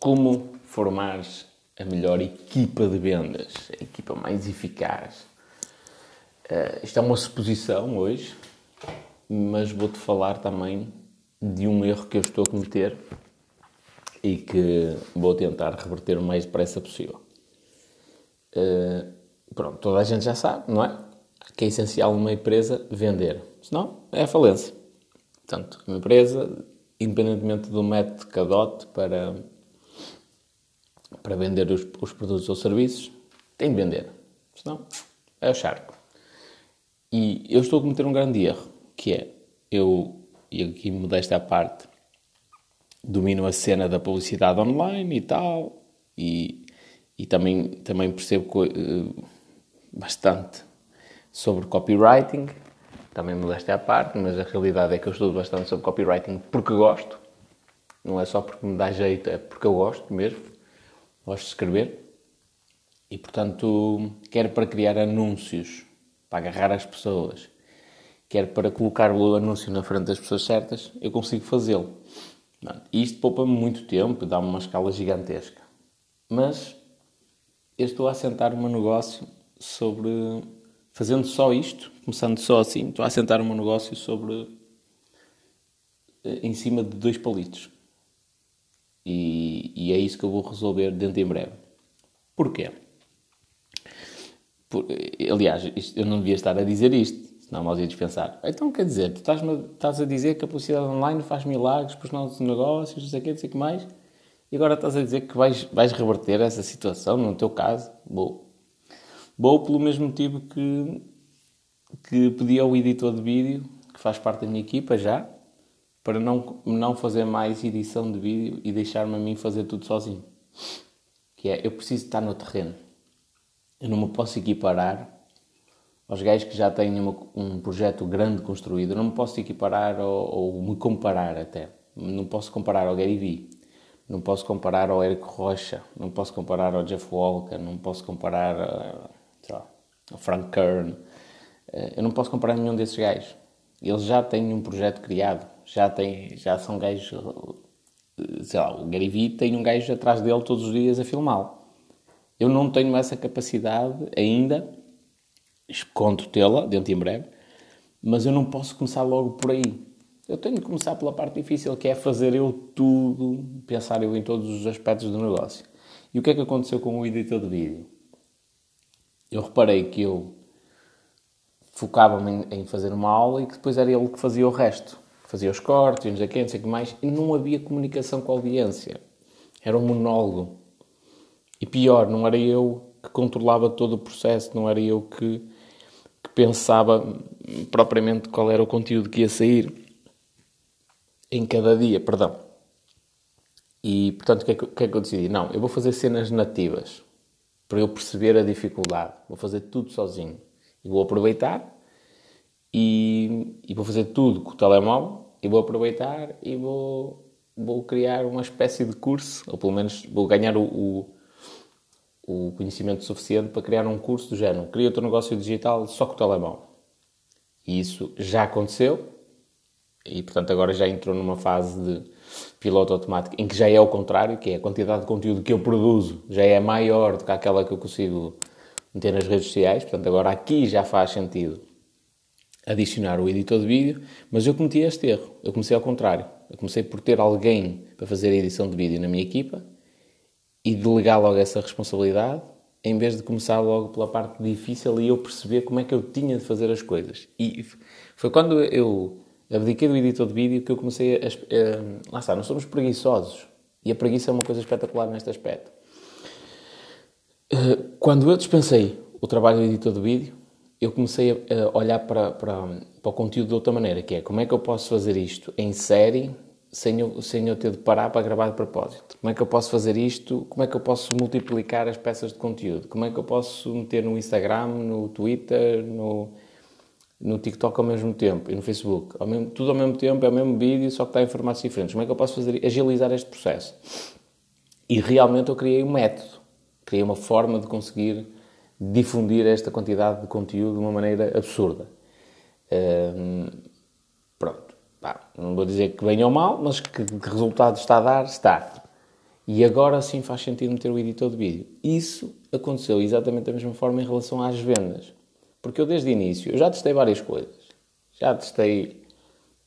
como formar a melhor equipa de vendas, a equipa mais eficaz. Uh, isto é uma suposição hoje, mas vou-te falar também de um erro que eu estou a cometer e que vou tentar reverter o mais depressa possível. Uh, pronto, toda a gente já sabe, não é? Que é essencial numa empresa vender, senão é a falência. Portanto, uma empresa, independentemente do método que adote para, para vender os, os produtos ou serviços, tem de vender, senão é o charco. E eu estou a cometer um grande erro, que é, eu, e aqui modesta à parte, domino a cena da publicidade online e tal, e, e também, também percebo uh, bastante sobre copywriting, também modéstia à parte, mas a realidade é que eu estudo bastante sobre copywriting porque gosto, não é só porque me dá jeito, é porque eu gosto mesmo, gosto de escrever, e portanto, quer para criar anúncios, para agarrar as pessoas, quer para colocar o anúncio na frente das pessoas certas, eu consigo fazê-lo. Isto poupa-me muito tempo, dá-me uma escala gigantesca. Mas eu estou a assentar um negócio sobre. Fazendo só isto, começando só assim, estou a assentar um negócio sobre. Eh, em cima de dois palitos. E, e é isso que eu vou resolver dentro em breve. Porquê? Por, aliás, isto, eu não devia estar a dizer isto, Senão nós íamos pensar, então quer dizer, tu estás, estás a dizer que a publicidade online faz milagres para os nossos negócios, não sei o que, não sei o que mais, e agora estás a dizer que vais, vais reverter essa situação, no teu caso? Bom. Bom pelo mesmo motivo que, que pedi ao editor de vídeo, que faz parte da minha equipa já, para não, não fazer mais edição de vídeo e deixar-me a mim fazer tudo sozinho. Que é, eu preciso estar no terreno. Eu não me posso equiparar aos gajos que já têm uma, um projeto grande construído. Eu não me posso equiparar ou, ou, me comparar até. Não posso comparar ao Gary Vee, não posso comparar ao Eric Rocha, não posso comparar ao Jeff Walker, não posso comparar lá, ao Frank Kern. Eh, eu não posso comparar nenhum desses gajos. Eles já têm um projeto criado, já, têm, já são gajos. Sei lá, o Gary Vee tem um gajo atrás dele todos os dias a filmá-lo. Eu não tenho essa capacidade ainda conto tê-la dentro em breve, mas eu não posso começar logo por aí. Eu tenho de começar pela parte difícil, que é fazer eu tudo, pensar eu em todos os aspectos do negócio. E o que é que aconteceu com o editor de vídeo? Eu reparei que eu focava-me em fazer uma aula e que depois era ele que fazia o resto. Fazia os cortes, e não sei não sei o que mais, e não havia comunicação com a audiência. Era um monólogo. E pior, não era eu que controlava todo o processo, não era eu que que pensava propriamente qual era o conteúdo que ia sair em cada dia, perdão. E, portanto, o que, é que, que é que eu decidi? Não, eu vou fazer cenas nativas para eu perceber a dificuldade. Vou fazer tudo sozinho. E vou aproveitar e, e vou fazer tudo com o telemóvel e vou aproveitar e vou, vou criar uma espécie de curso, ou pelo menos vou ganhar o, o o conhecimento suficiente para criar um curso do género. Cria o teu negócio digital só com o telemóvel. E isso já aconteceu e, portanto, agora já entrou numa fase de piloto automático em que já é o contrário, que é a quantidade de conteúdo que eu produzo já é maior do que aquela que eu consigo meter nas redes sociais. Portanto, agora aqui já faz sentido adicionar o editor de vídeo, mas eu cometi este erro. Eu comecei ao contrário. Eu comecei por ter alguém para fazer a edição de vídeo na minha equipa e delegar logo essa responsabilidade, em vez de começar logo pela parte difícil e eu perceber como é que eu tinha de fazer as coisas. E foi quando eu abdiquei do editor de vídeo que eu comecei a. a lá está, nós somos preguiçosos. E a preguiça é uma coisa espetacular neste aspecto. Eh, quando eu dispensei o trabalho do editor de vídeo, eu comecei a olhar para, para, para o conteúdo de outra maneira, que é como é que eu posso fazer isto em série sem eu, sem eu ter de parar para gravar de propósito? Como é que eu posso fazer isto? Como é que eu posso multiplicar as peças de conteúdo? Como é que eu posso meter no Instagram, no Twitter, no, no TikTok ao mesmo tempo e no Facebook? Ao mesmo, tudo ao mesmo tempo, é o mesmo vídeo, só que está em formatos diferentes. Como é que eu posso fazer, agilizar este processo? E realmente eu criei um método, criei uma forma de conseguir difundir esta quantidade de conteúdo de uma maneira absurda. Pronto. Pá, não vou dizer que bem ou mal, mas que, que resultado está a dar, está. E agora sim faz sentido meter o editor de vídeo. Isso aconteceu exatamente da mesma forma em relação às vendas. Porque eu desde o início, eu já testei várias coisas. Já testei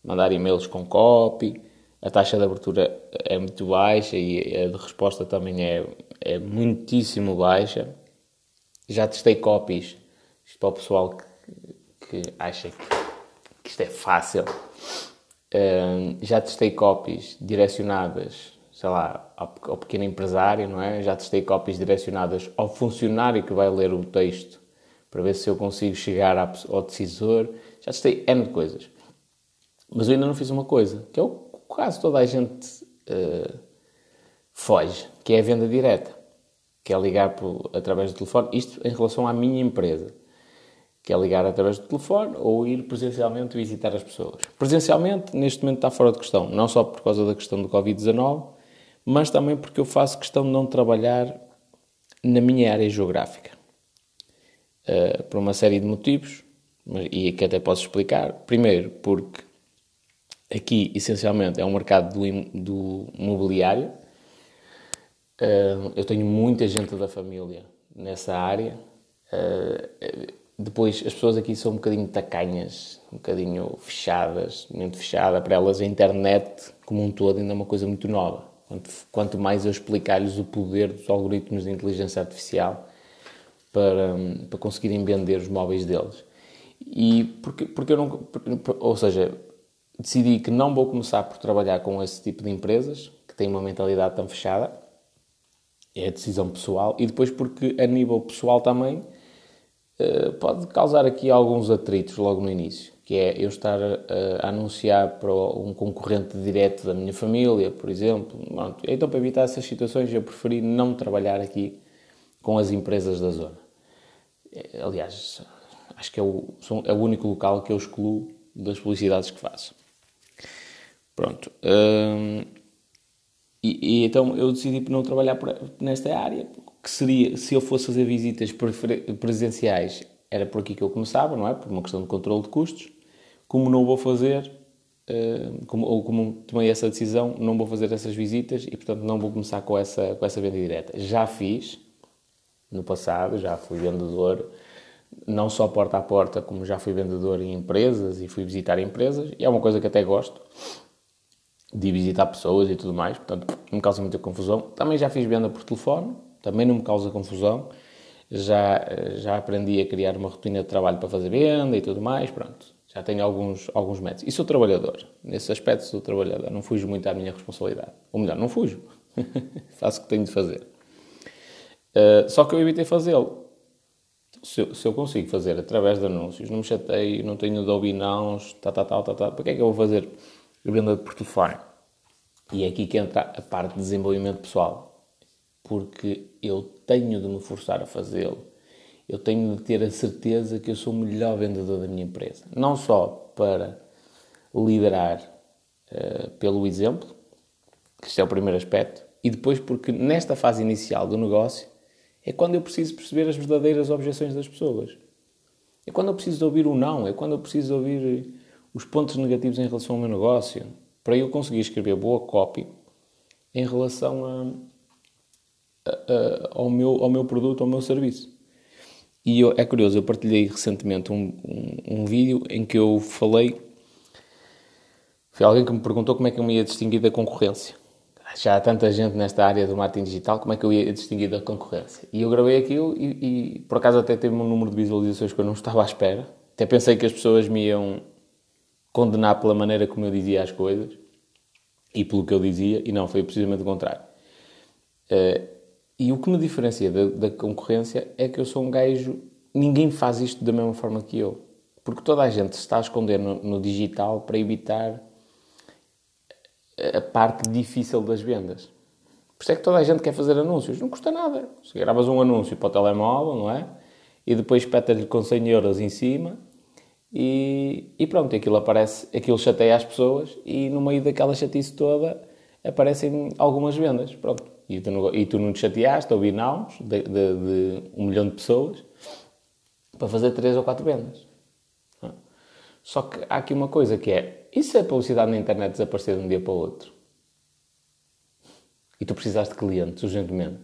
mandar e-mails com copy, a taxa de abertura é muito baixa e a de resposta também é, é muitíssimo baixa. Já testei copies, isto para o pessoal que, que acha que, que isto é fácil. Já testei copies direcionadas, sei lá, ao, ao, pequeno empresário, não é? Já testei copies direcionadas ao funcionário que vai ler o texto para ver se eu consigo chegar ao decisor. Já testei N coisas. Mas eu ainda não fiz uma coisa, que é o que quase toda a gente uh, foge, que é a venda direta. Que é ligar por, através do telefone. Isto em relação à minha empresa. Que é ligar através do telefone ou ir presencialmente visitar as pessoas. Presencialmente, neste momento, está fora de questão. Não só por causa da questão do Covid-19, mas também porque eu faço questão de não trabalhar na minha área geográfica. Uh, por uma série de motivos, e que até posso explicar. Primeiro, porque aqui, essencialmente, é um mercado do, do mobiliário. Eu tenho muita gente da família nessa área. Uh, depois, as pessoas aqui são um bocadinho tacanhas, um bocadinho fechadas, muito fechada. Para elas, a internet, como um todo, ainda é uma coisa muito nova. Quanto mais eu explicar-lhes o poder dos algoritmos de inteligência artificial para, para conseguirem vender os móveis deles. E porque, porque eu não. Ou seja, decidi que não vou começar por trabalhar com esse tipo de empresas que têm uma mentalidade tão fechada. É a decisão pessoal. E depois porque a nível pessoal também uh, pode causar aqui alguns atritos logo no início. Que é eu estar a, anunciar para um concorrente direto da minha família, por exemplo. Então, para evitar essas situações, eu preferi não trabalhar aqui com as empresas da zona. Eh, aliás, acho que é o, é o único local que eu excluo das publicidades que faço. Pronto. Hum, e, e, então eu decidi não trabalhar nesta área, que seria, se eu fosse fazer visitas presenciais, era por aqui que eu começava, não é? Por uma questão de controle de custos. Como não vou fazer, uh, como, ou como tomei essa decisão, não vou fazer essas visitas e, portanto, não vou começar com essa, com essa venda direta. Já fiz no passado, já fui vendedor, não só porta a porta, como já fui vendedor em empresas e fui visitar empresas, e é uma coisa que até gosto de visitar pessoas e tudo mais, portanto, não me causa muita confusão. Também já fiz venda por telefone, também não me causa confusão. Já, já aprendi a criar uma rotina de trabalho para fazer venda e tudo mais, pronto. Já tenho alguns, alguns métodos. E sou trabalhador. Nesse aspecto sou trabalhador. Não fujo muito à minha responsabilidade. Ou melhor, não fujo. Faço o que tenho de fazer. Uh, só que eu evitei fazê-lo. Se se eu, consigo fazer através de anúncios, não me chateio, não tenho Adobe Nouns, tá, tá, tá, tá, tá, para que é que eu vou fazer venda de portfólio. E é aqui que entra a parte de desenvolvimento pessoal, porque eu tenho de me forçar a fazê-lo. Eu tenho de ter a certeza que eu sou o melhor vendedor da minha empresa. Não só para liderar uh, pelo exemplo, que este é o primeiro aspecto, e depois porque nesta fase inicial do negócio é quando eu preciso perceber as verdadeiras objeções das pessoas. É quando eu preciso ouvir o não, é quando eu preciso ouvir os pontos negativos em relação ao meu negócio, para eu conseguir escrever boa copy em relação a, a, a, ao, meu, ao meu produto, ao meu serviço. E eu, é curioso, eu partilhei recentemente um, um, um, vídeo em que eu falei. Foi alguém que me perguntou como é que eu me ia distinguir da concorrência. Já há tanta gente nesta área do marketing digital, como é que eu ia distinguir da concorrência? E eu gravei aquilo e, e por acaso até teve um número de visualizações que eu não estava à espera. Até pensei que as pessoas me iam condenar pela maneira como eu dizia as coisas e pelo que eu dizia, e não, foi precisamente o contrário. Uh, e o que me diferencia da, da, concorrência é que eu sou um gajo. Ninguém faz isto da mesma forma que eu. Porque toda a gente se está a esconder no, no digital para evitar a parte difícil das vendas. Por isso é que toda a gente quer fazer anúncios. Não custa nada. Se gravas um anúncio para o telemóvel, não é? E depois espeta-lhe com 100 euros em cima e, e pronto, aquilo aparece, aquilo chateia as pessoas e no meio daquela chatice toda aparecem algumas vendas, pronto. E tu não, e tu não te chateaste, ouvi não de, de, de, um milhão de pessoas para fazer três ou quatro vendas. Só que há aqui uma coisa que é, e se a publicidade na internet desaparecer de um dia para o outro? e tu precisas de clientes urgentemente,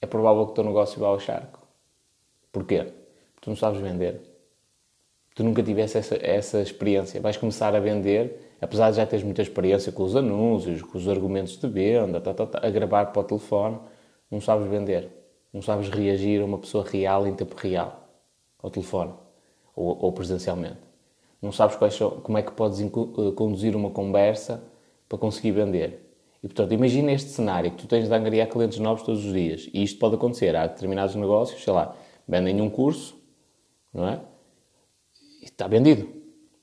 é provável que o teu negócio vá ao charco. Porquê? Porque tu não sabes vender. Tu nunca tiveste essa, essa experiência. Vais começar a vender, apesar de já teres muita experiência com os anúncios, com os argumentos de venda, tá, tá, tá, a gravar para o telefone, não sabes vender. Não sabes reagir a uma pessoa real em tempo real, ao telefone ou, ou presencialmente. Não sabes são, como é que podes eh, conduzir uma conversa para conseguir vender. E, portanto, imagina este cenário que tu tens de angariar clientes novos todos os dias. E isto pode acontecer. Há determinados negócios, sei lá, vendem um curso, não é? E está vendido.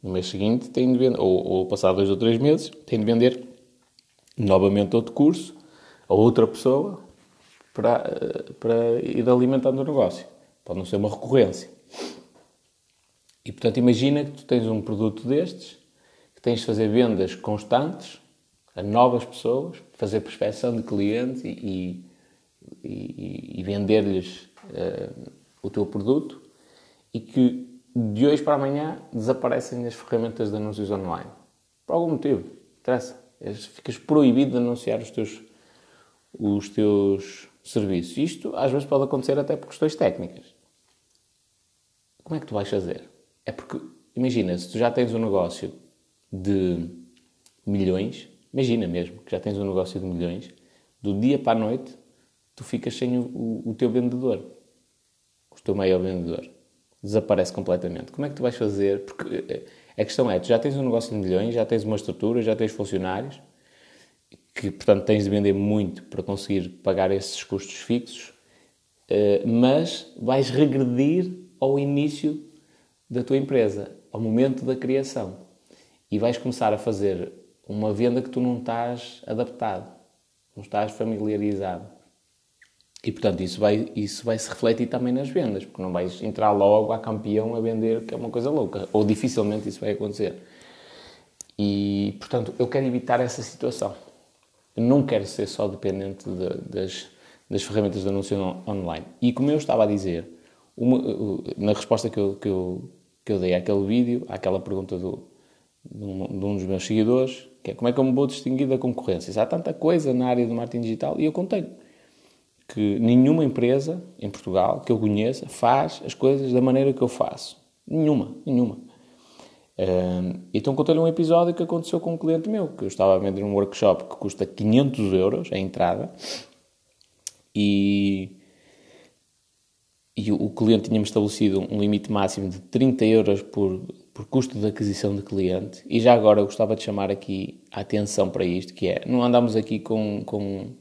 No mês seguinte, tem de vender, ou, ou dois ou três meses, tem de vender novamente outro curso a outra pessoa para, eh, para ir alimentando o negócio. Pode não ser uma recorrência. E, portanto, imagina que tu tens um produto destes, que tens de fazer vendas constantes a novas pessoas, fazer prospecção de clientes e, e, e vender-lhes uh, o teu produto e que de hoje para amanhã desaparecem as ferramentas de anúncios online. Por algum motivo. Interessa. Ficas proibido de anunciar os teus, os teus serviços. Isto às vezes pode acontecer até por questões técnicas. Como é que tu vais fazer? É porque, imagina, se tu já tens um negócio de milhões, imagina mesmo que já tens um negócio de milhões, do dia para a noite tu ficas sem o, o, o teu vendedor, o teu maior vendedor. Desaparece completamente. Como é que tu vais fazer? Porque eh, a questão é, tu já tens um negócio de milhões, já tens uma estrutura, já tens funcionários, que portanto tens de vender muito para conseguir pagar esses custos fixos, eh, mas vais regredir ao início da tua empresa, ao momento da criação. E vais começar a fazer uma venda que tu não estás adaptado, não estás familiarizado. E portanto isso vai, isso vai se refletir também nas vendas, porque não vais entrar logo a campeão a vender, que é uma coisa louca, ou dificilmente isso vai acontecer. E portanto eu quero evitar essa situação. Eu não quero ser só dependente de, das, das ferramentas de anúncio online. E como eu estava a dizer, uma, na resposta que eu, que eu que eu dei àquele vídeo, àquela pergunta do, de, um, de um dos meus seguidores, que é como é que eu me vou distinguir da concorrência? Há tanta coisa na área do marketing digital e eu contei que nenhuma empresa em Portugal que eu conheça faz as coisas da maneira que eu faço. Nenhuma, nenhuma. Um, então contei-lhe um episódio que aconteceu com um cliente meu, que eu estava a vender um workshop que custa 500 euros a entrada e e o, cliente tinha-me estabelecido um limite máximo de 30 euros por, por custo de aquisição de cliente. E já agora eu gostava de chamar aqui a atenção para isto, que é, não andamos aqui com, com,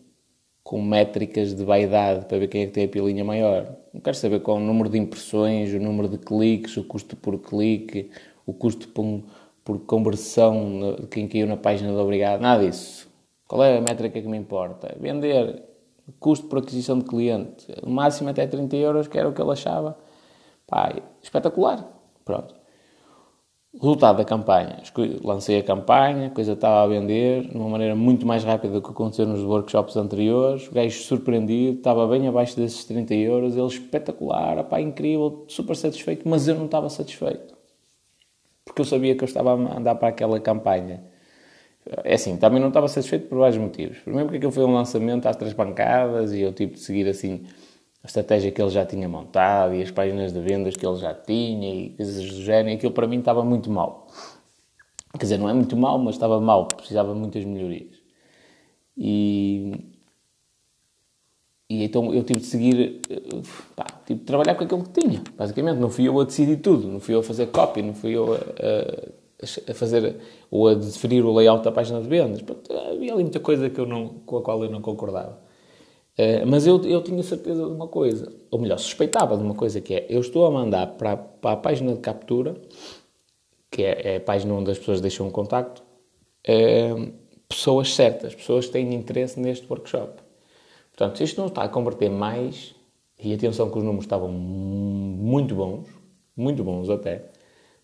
com métricas de vaidade para ver quem é que tem a pilinha maior. Não quero saber qual o número de impressões, o número de cliques, o custo por clique, o custo por, por conversão de quem caiu na página do obrigado, nada disso. Qual é a métrica que me importa? Vender custo por aquisição de cliente, o máximo até 30 euros, que era o que ele achava. Pá, espetacular. Pronto. Resultado da campanha. Lancei a campanha, a coisa estava a vender de uma maneira muito mais rápida do que aconteceu nos workshops anteriores. O gajo surpreendido, estava bem abaixo desses 30 euros. Ele espetacular, pá, incrível, super satisfeito, mas eu não estava satisfeito. Porque eu sabia que eu estava a andar para aquela campanha é assim, também não estava satisfeito por vários motivos. Primeiro porque aquilo foi um lançamento às três pancadas e eu tive de seguir assim a estratégia que ele já tinha montado e as páginas de vendas que ele já tinha e coisas do género. Aquilo para mim estava muito mal. Quer dizer, não é muito mal, mas estava mal, precisava de muitas melhorias. E, e então eu tive de seguir, pá, tive de trabalhar com aquilo que tinha, basicamente. Não fui eu a decidir tudo, não fui eu a fazer copy, não fui eu a, a fazer ou a definir o layout da página de vendas. Havia ali muita coisa que eu não, com a qual eu não concordava. Uh, mas eu, eu tinha certeza de uma coisa, ou melhor, suspeitava de uma coisa que é, eu estou a mandar para, para a página de captura, que é, é, a página onde as pessoas deixam um contacto, uh, pessoas certas, pessoas que têm interesse neste workshop. Portanto, se isto não está a converter mais, e atenção que os números estavam muito bons, muito bons até,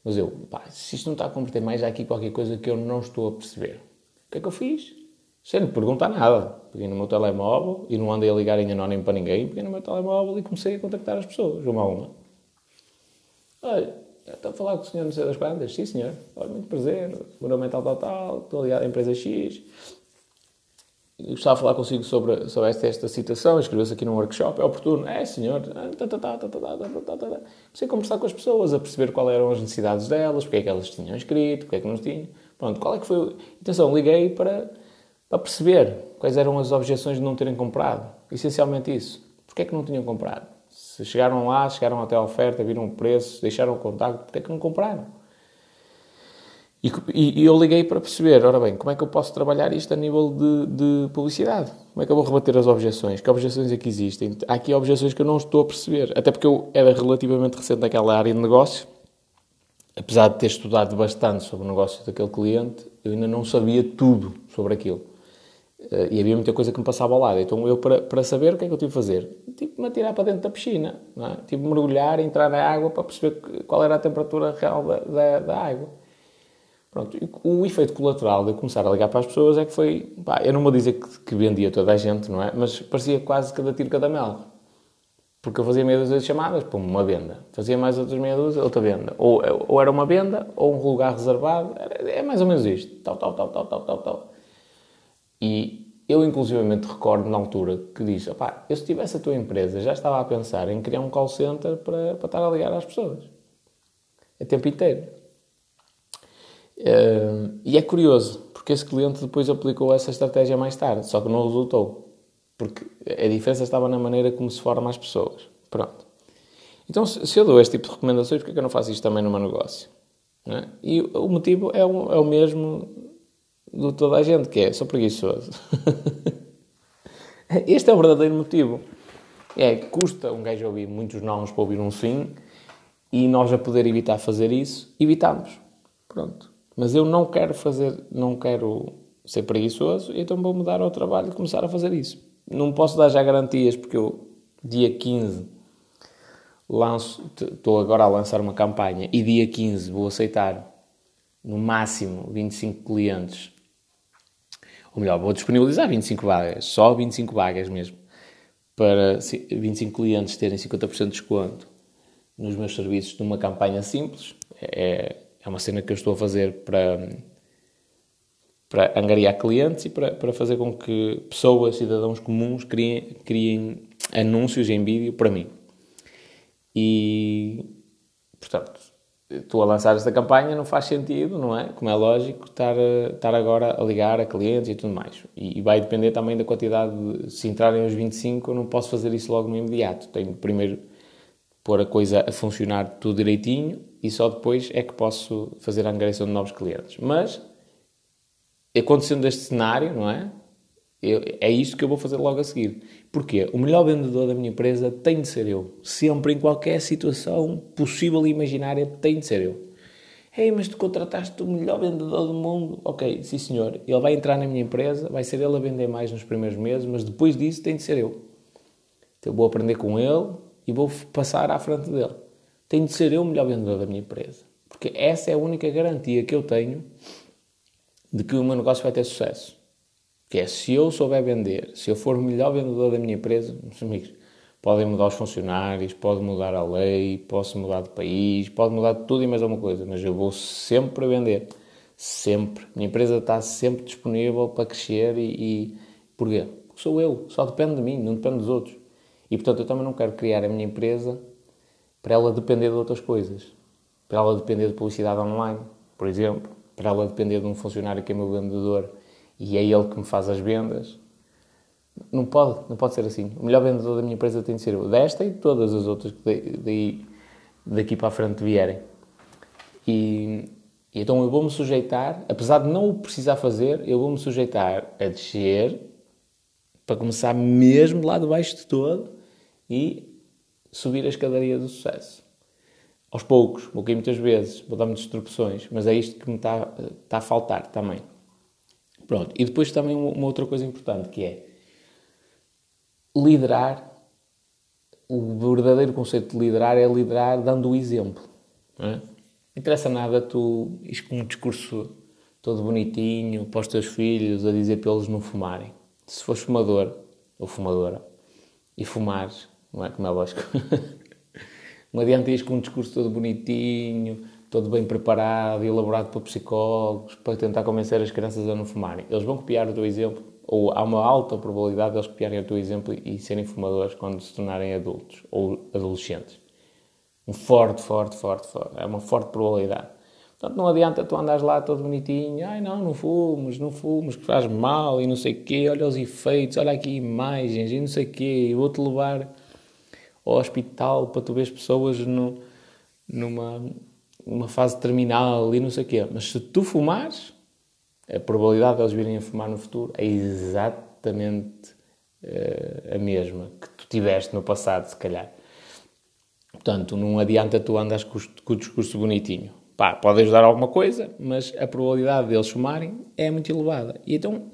mas eu, pá, se isto não está a converter mais, há aqui qualquer coisa que eu não estou a perceber. O que é que eu fiz? Sem lhe perguntar nada. Peguei no meu telemóvel e não andei a ligar em anónimo para ninguém. Peguei no meu telemóvel e comecei a contactar as pessoas, uma a uma. Olha, estou a falar com o senhor não sei das quantas? Sim, senhor. Olha, muito prazer. Meu nome é tal, tal, tal. Estou ligado à empresa X. gostava de falar consigo sobre, sobre esta, esta situação, inscreveu-se aqui num workshop, é oportuno? É, senhor. Comecei a conversar com as pessoas, a perceber quais eram as necessidades delas, porque é que elas tinham inscrito, porque é que não tinham. Pronto, qual é que foi... Atenção, liguei para, para perceber quais eram as objeções de não terem comprado. Essencialmente isso. Porquê é que não tinham comprado? Se chegaram lá, chegaram até a oferta, viram o preço, deixaram o contacto, porquê é que não compraram? E, e, eu liguei para perceber, ora bem, como é que eu posso trabalhar isto a nível de, de, publicidade? Como é que eu vou rebater as objeções? Que objeções é que existem? Há aqui objeções que eu não estou a perceber. Até porque eu era relativamente recente naquela área de negócio. Apesar de ter estudado bastante sobre o negócio daquele cliente, eu ainda não sabia tudo sobre aquilo. Uh, e havia muita coisa que me passava ao lado. Então, eu, para, para saber, o que é que eu tive a fazer? Tive-me a tirar para dentro da piscina. É? Tive de mergulhar, entrar na água para perceber qual era a temperatura real da, da, da água. Pronto, o efeito colateral de começar a ligar para as pessoas é que foi. Pá, eu não vou dizer que, que vendia toda a gente, não é? Mas parecia quase cada tiro, cada mel. Porque eu fazia meia dúzia de chamadas, pum, uma venda. Fazia mais outras meia dúzia, outra venda. Ou, ou era uma venda, ou um lugar reservado. É mais ou menos isto. Tal, tal, tal, tal, tal, tal, tal. E eu, inclusivamente, recordo na altura que disse: opá, eu se tivesse a tua empresa, já estava a pensar em criar um call center para, para estar a ligar às pessoas. A tempo inteiro. Uh, e é curioso, porque esse cliente depois aplicou essa estratégia mais tarde, só que não resultou. Porque a diferença estava na maneira como se forma as pessoas. Pronto. Então, se eu dou este tipo de recomendações, porquê é que eu não faço isto também no meu negócio? É? E o motivo é o, é o mesmo de toda a gente, que é, sou preguiçoso. este é o verdadeiro motivo. É custa um gajo ouvir muitos nomes para ouvir um sim, e nós a poder evitar fazer isso, evitamos. Pronto. Mas eu não quero fazer, não quero ser preguiçoso, então vou-me dar ao trabalho de começar a fazer isso. Não posso dar já garantias, porque eu, dia 15, lanço, estou agora a lançar uma campanha e dia 15 vou aceitar no máximo 25 clientes. Ou melhor, vou disponibilizar 25 vagas, só 25 vagas mesmo, para 25 clientes terem 50% de desconto nos meus serviços numa campanha simples. É, é uma cena que eu estou a fazer para, para angariar clientes e para, para fazer com que pessoas, cidadãos comuns, criem, criem anúncios em vídeo para mim. E, portanto, estou a lançar esta campanha, não faz sentido, não é? Como é lógico, estar, estar agora a ligar a clientes e tudo mais. E, e vai depender também da quantidade, de, se entrarem os 25, eu não posso fazer isso logo no imediato. Tenho primeiro pôr a coisa a funcionar tudo direitinho e só depois é que posso fazer a angariação de novos clientes. Mas, acontecendo este cenário, não é? Eu, é isto que eu vou fazer logo a seguir. Porquê? O melhor vendedor da minha empresa tem de ser eu. Sempre, em qualquer situação possível e imaginária, tem de ser eu. Ei, mas tu contrataste o melhor vendedor do mundo. Ok, sim senhor. Ele vai entrar na minha empresa, vai ser ele a vender mais nos primeiros meses, mas depois disso tem de ser eu. Então eu vou aprender com ele e vou passar à frente dele tenho de ser eu o melhor vendedor da minha empresa. Porque essa é a única garantia que eu tenho de que o meu negócio vai ter sucesso. Que é, se eu souber vender, se eu for o melhor vendedor da minha empresa, meus amigos, podem mudar os funcionários, pode mudar a lei, posso mudar de país, pode mudar tudo e mais alguma coisa, mas eu vou sempre vender. Sempre. Minha empresa está sempre disponível para crescer e, e... Porquê? Porque sou eu, só depende de mim, não depende dos outros. E portanto eu também não quero criar a minha empresa para ela depender de outras coisas. Para ela depender de publicidade online, por exemplo. Para ela depender de um funcionário que é meu vendedor e é ele que me faz as vendas. Não pode, não pode ser assim. O melhor vendedor da minha empresa tem de ser eu. Desta e todas as outras que daí, daqui para a frente vierem. E, e então eu vou-me sujeitar, apesar de não o precisar fazer, eu vou-me sujeitar a descer para começar mesmo lá de baixo de todo e subir a escadaria do sucesso. Aos poucos, vou cair muitas vezes, vou dar muitas instruções, mas é isto que me está, está a faltar também. Pronto. E depois também uma outra coisa importante que é liderar. O verdadeiro conceito de liderar é liderar dando o exemplo. Não, é? interessa nada tu ires com um discurso todo bonitinho para os teus filhos a dizer para eles não fumarem. Se fores fumador ou fumadora e fumares, não é? Como é lógico. não adianta ir com um discurso todo bonitinho, todo bem preparado e elaborado por psicólogos para tentar convencer as crianças a não fumarem. Eles vão copiar o teu exemplo ou há uma alta probabilidade de eles copiarem o teu exemplo e serem fumadores quando se tornarem adultos ou adolescentes. Um forte, forte, forte, forte. É uma forte probabilidade. Portanto, não adianta tu andares lá todo bonitinho, ai não, não fumes, não fumes, que faz mal e não sei o quê, olha os efeitos, olha aqui imagens e não sei o quê, vou-te levar ao hospital para tu ver pessoas no, numa, numa fase terminal e não sei o quê. Mas se tu fumares, a probabilidade de eles virem a fumar no futuro é exatamente uh, a mesma que tu tiveste no passado, se calhar. Portanto, não adianta tu andas com, com o discurso bonitinho pá, pode ajudar alguma coisa, mas a probabilidade deles fumarem é muito elevada. E então,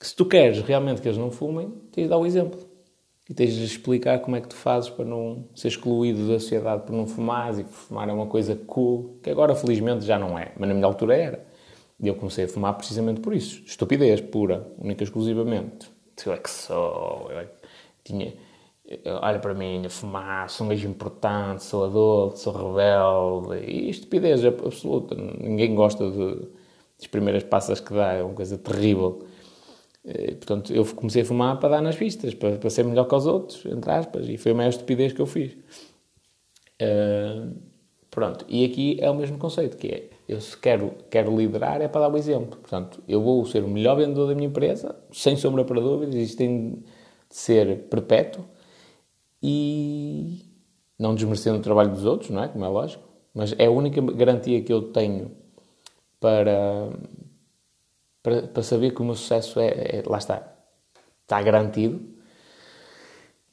se tu queres realmente que eles não fumem, tens de dar o exemplo. E tens de explicar como é que tu fazes para não ser excluído da sociedade por não fumares e que fumar é uma coisa cool, que agora felizmente já não é, mas na minha altura era. E eu comecei a fumar precisamente por isso. Estupidez pura, única e exclusivamente. Eu é que sou, eu é que tinha olha para mim, a fumar, sou um gajo importante, sou adulto, sou rebelde, e estupidez absoluta. Ninguém gosta de, das primeiras passas que dá, é uma coisa terrível. E, portanto, eu comecei a fumar para dar nas vistas, para, para, ser melhor que os outros, entre aspas, e foi a maior estupidez que eu fiz. Uh, pronto, e aqui é o mesmo conceito, que é, eu se quero, quero liderar é para dar o exemplo. Portanto, eu vou ser o melhor vendedor da minha empresa, sem sombra para dúvidas, isto tem de ser perpétuo, e não desmerecendo o trabalho dos outros, não é? Como é lógico, mas é a única garantia que eu tenho para, para, para saber que o meu sucesso é, é, lá está, está garantido.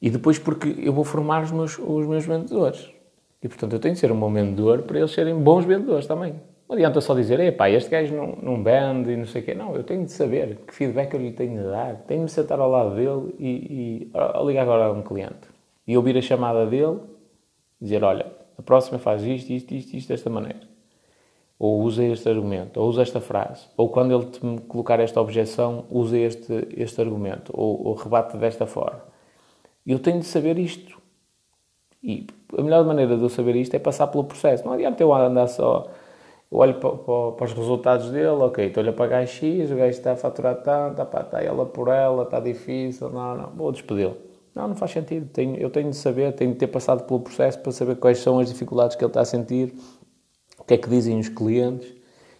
E depois porque eu vou formar os meus, os meus vendedores. E portanto eu tenho de ser um bom vendedor para eles serem bons vendedores também. Não adianta só dizer, epá, este gajo não, não vende e não sei o quê. Não, eu tenho de saber que feedback eu lhe tenho de dar. Tenho de sentar ao lado dele e, e ligar agora a um cliente e ouvir a chamada dele, dizer: Olha, a próxima faz isto, isto, isto, isto desta maneira. Ou usa este argumento, ou usa esta frase. Ou quando ele te colocar esta objeção, usa este, este argumento, ou, ou rebate desta forma. Eu tenho de saber isto. E a melhor maneira de eu saber isto é passar pelo processo. Não adianta eu andar só. Eu olho para, para, para os resultados dele, ok, estou-lhe a pagar X, o gajo está a faturar tanto, está ela por ela, está difícil, não, não, vou despedi-lo. Não, não faz sentido. Tenho, eu tenho de saber, tenho de ter passado pelo processo para saber quais são as dificuldades que ele está a sentir, o que é que dizem os clientes.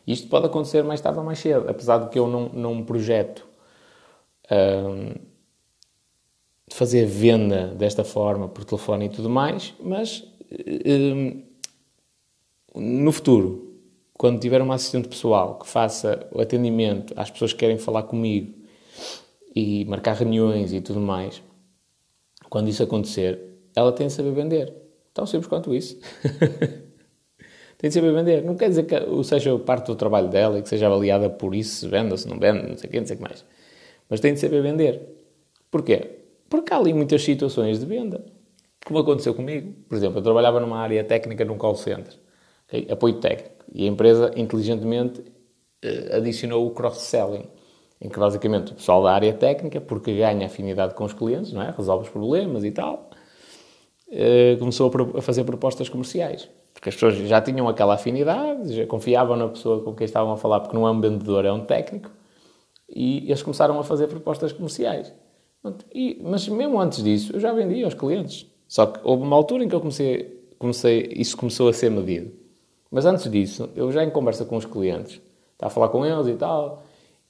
Isto pode acontecer mais tarde ou mais cedo, apesar de que eu não, não projeto hum, fazer venda desta forma por telefone e tudo mais, mas hum, no futuro, quando tiver uma assistente pessoal que faça o atendimento às pessoas que querem falar comigo e marcar reuniões e tudo mais, quando isso acontecer, ela tem de saber vender. Tão simples quanto isso. tem de saber vender. Não quer dizer que seja parte do trabalho dela e que seja avaliada por isso, se vende ou se não vende, não sei o que, não sei o que mais. Mas tem de saber vender. Porquê? Porque há ali muitas situações de venda. Como aconteceu comigo. Por exemplo, eu trabalhava numa área técnica num call center. Okay? Apoio técnico. E a empresa, inteligentemente, eh, adicionou o cross-selling em que basicamente o pessoal da área técnica, porque ganha afinidade com os clientes, não é? resolve os problemas e tal, eh, começou a fazer propostas comerciais. Porque as pessoas já tinham aquela afinidade, já confiavam na pessoa com quem estavam a falar, porque não é um vendedor, é um técnico, e eles começaram a fazer propostas comerciais. E, mas mesmo antes disso, eu já vendia aos clientes. Só que houve uma altura em que eu comecei, comecei, isso começou a ser medido. Mas antes disso, eu já em conversa com os clientes, estava a falar com eles e tal,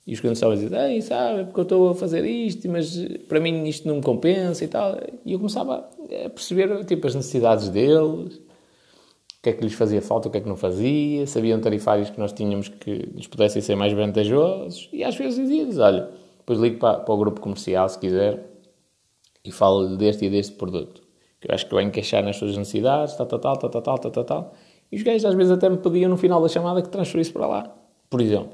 e os clientes estavam a dizer, ei, sabe, porque eu estou a fazer isto, mas para mim isto não me compensa e tal. E eu começava a perceber, tipo, as necessidades deles, que é que lhes fazia falta, o que é que não fazia, sabiam tarifários que nós tínhamos que lhes pudessem ser mais vantajosos. E às vezes dizia-lhes, olha, depois ligo para, para o grupo comercial, se quiser, e falo-lhe deste e deste produto. Que eu acho que vai encaixar nas suas necessidades, tal, tal, tal, tal, tal, tal, tal, tal. E os gajos às vezes até me pediam no final da chamada que transferisse para lá, por exemplo.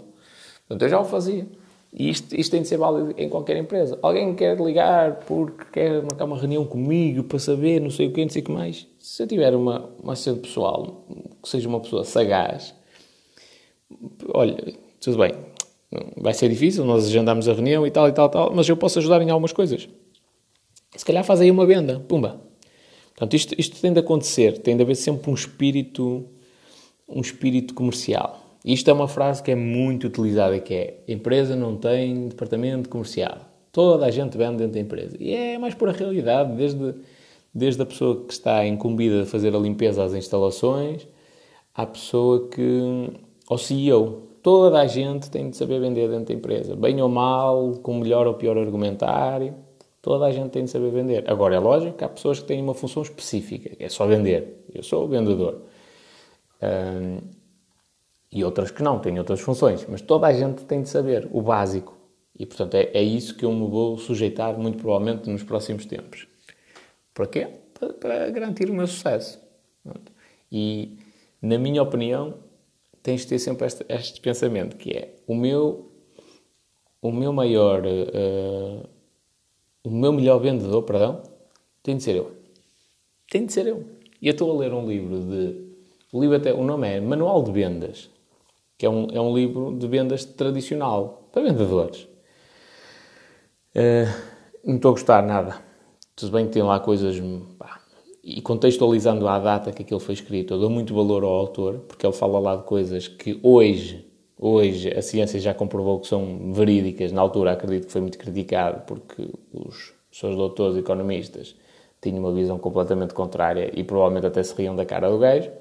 Portanto, eu já o fazia. E isto, isto tem de ser válido em qualquer empresa. Alguém quer ligar porque quer marcar uma reunião comigo para saber não sei o que, não sei o que mais. Se eu tiver uma, uma assistente pessoal que seja uma pessoa sagaz, olha, tudo bem, vai ser difícil, nós agendamos a reunião e tal e tal tal, mas eu posso ajudar em algumas coisas. Se calhar faz aí uma venda, pumba. Portanto, isto, isto tem de acontecer, tem de haver sempre um espírito, um espírito comercial Isto é uma frase que é muito utilizada, que é empresa não tem departamento comercial. Toda a gente vende dentro da empresa. E é mais por a realidade, desde, desde a pessoa que está incumbida de fazer a limpeza às instalações, à pessoa que... ao CEO. Toda a gente tem de saber vender dentro da empresa. Bem ou mal, com melhor ou pior argumentário. Toda a gente tem de saber vender. Agora, é lógico que há pessoas que têm uma função específica, que é só vender. Eu sou o vendedor. Um, e outras que não, têm outras funções. Mas toda a gente tem de saber o básico. E, portanto, é, é isso que eu me vou sujeitar, muito provavelmente, nos próximos tempos. Para quê? Para, para garantir o meu sucesso. E, na minha opinião, tens de ter sempre este, este pensamento, que é o meu, o meu maior, uh, o meu melhor vendedor, perdão, tem de ser eu. Tem de ser eu. E eu estou a ler um livro de, o livro até, o nome é Manual de Vendas, que é um, é um livro de vendas tradicional, para vendedores. Uh, não estou a gostar nada. Tudo bem que tem lá coisas. Pá, e contextualizando à data que aquilo foi escrito, eu dou muito valor ao autor, porque ele fala lá de coisas que hoje, hoje a ciência já comprovou que são verídicas. Na altura, acredito que foi muito criticado, porque os seus doutores economistas tinham uma visão completamente contrária e provavelmente até se riam da cara do gajo.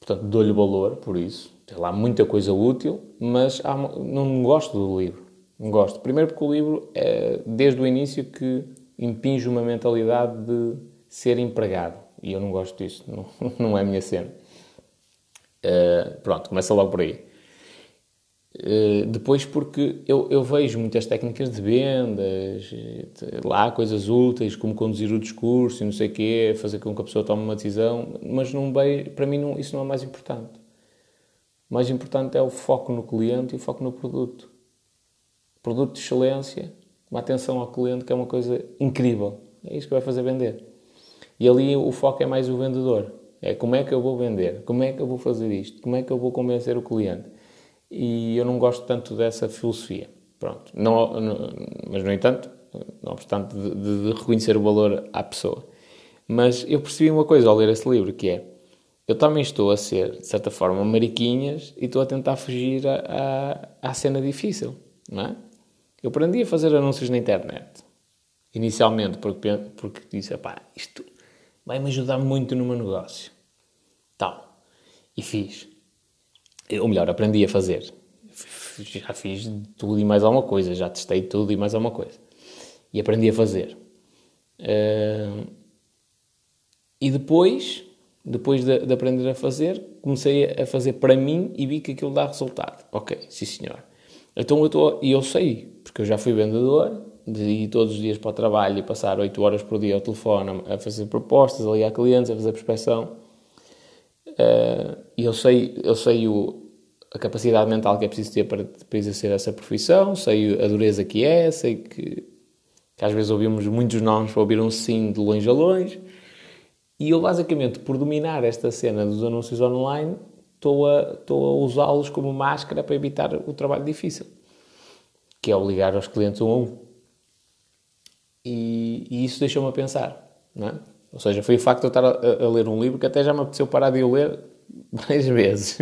Portanto, dou-lhe valor por isso. Tem lá muita coisa útil, mas há, não gosto do livro. Não gosto. Primeiro porque o livro, é, desde o início, que impinge uma mentalidade de ser empregado. E eu não gosto disso. Não, não é a minha cena. Uh, pronto, começa logo por aí. Uh, depois porque eu, eu, vejo muitas técnicas de vendas, lá coisas úteis, como conduzir o discurso e não sei o quê, fazer com que a pessoa tome uma decisão, mas não para mim não, isso não é mais importante. O mais importante é o foco no cliente e o foco no produto. Produto de excelência, uma atenção ao cliente que é uma coisa incrível. É isso que vai fazer vender. E ali o foco é mais o vendedor. É como é que eu vou vender? Como é que eu vou fazer isto? Como é que eu vou convencer o cliente? E eu não gosto tanto dessa filosofia. Pronto. Não, não mas, no entanto, não obstante de, de, de reconhecer o valor à pessoa. Mas eu percebi uma coisa ao ler esse livro, que é eu também estou a ser, de certa forma, mariquinhas e estou a tentar fugir à, à, cena difícil, não é? Eu aprendi a fazer anúncios na internet. Inicialmente porque, porque disse, pá, isto vai-me ajudar muito no meu negócio. Tal. E fiz. Ou melhor, aprendi a fazer. Já fiz tudo e mais alguma coisa. Já testei tudo e mais alguma coisa. E aprendi a fazer. Uh, e depois depois de, de, aprender a fazer, comecei a fazer para mim e vi que aquilo dá resultado. Ok, sim senhor. Então eu estou, e eu sei, porque eu já fui vendedor, de ir todos os dias para o trabalho e passar 8 horas por dia ao telefone a fazer propostas, a ligar clientes, a fazer prospecção. Uh, e eu sei, eu sei o, a capacidade mental que é preciso ter para, para exercer essa profissão, sei a dureza que é, sei que, que às vezes ouvimos muitos nomes para ouvir um sim de longe a longe. E eu, basicamente, por dominar esta cena dos anúncios online, estou a, estou a usá-los como máscara para evitar o trabalho difícil, que é obrigar os clientes um a um. E, e isso deixou-me a pensar, não é? Ou seja, foi o facto de eu estar a, a, ler um livro que até já me apeteceu parar de o ler várias vezes.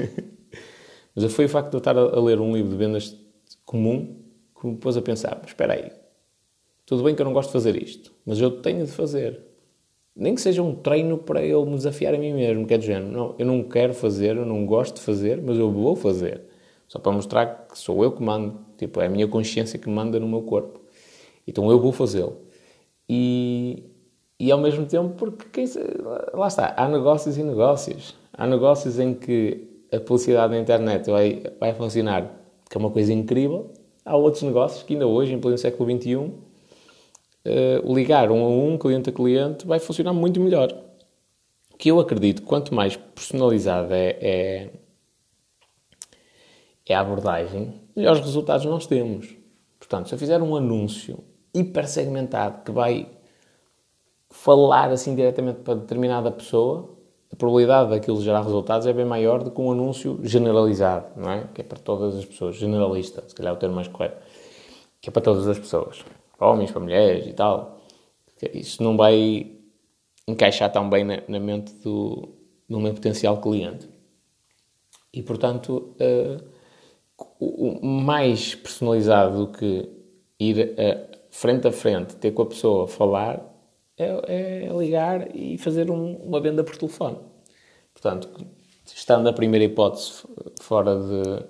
Mas foi o facto de eu estar a, a ler um livro de vendas comum que me pôs a pensar, espera aí, tudo bem que eu não gosto de fazer isto, mas eu tenho de fazer nem que seja um treino para eu me desafiar a mim mesmo, que é do género, não, eu não quero fazer, eu não gosto de fazer, mas eu vou fazer. Só para mostrar que sou eu que mando, tipo, é a minha consciência que manda no meu corpo. Então eu vou fazê-lo. E, e ao mesmo tempo, porque quem, lá está, há negócios e negócios. Há negócios em que a publicidade na internet vai, vai funcionar, que é uma coisa incrível. Há outros negócios que ainda hoje, em pleno século XXI, uh, ligar um a um, cliente a cliente, vai funcionar muito melhor. Que eu acredito, quanto mais personalizada é, é, é a abordagem, melhores resultados nós temos. Portanto, se eu fizer um anúncio hiper segmentado que vai falar assim diretamente para determinada pessoa, a probabilidade daquilo gerar resultados é bem maior do que um anúncio generalizado, não é? Que é para todas as pessoas, generalista, se calhar é o termo mais correto, que é para todas as pessoas para homens, para mulheres e tal. Isso não vai encaixar tão bem na, na mente do, do meu potencial cliente. E, portanto, uh, o mais personalizado do que ir uh, frente a frente, ter com a pessoa, falar, é, é ligar e fazer um, uma venda por telefone. Portanto, estando a primeira hipótese fora de,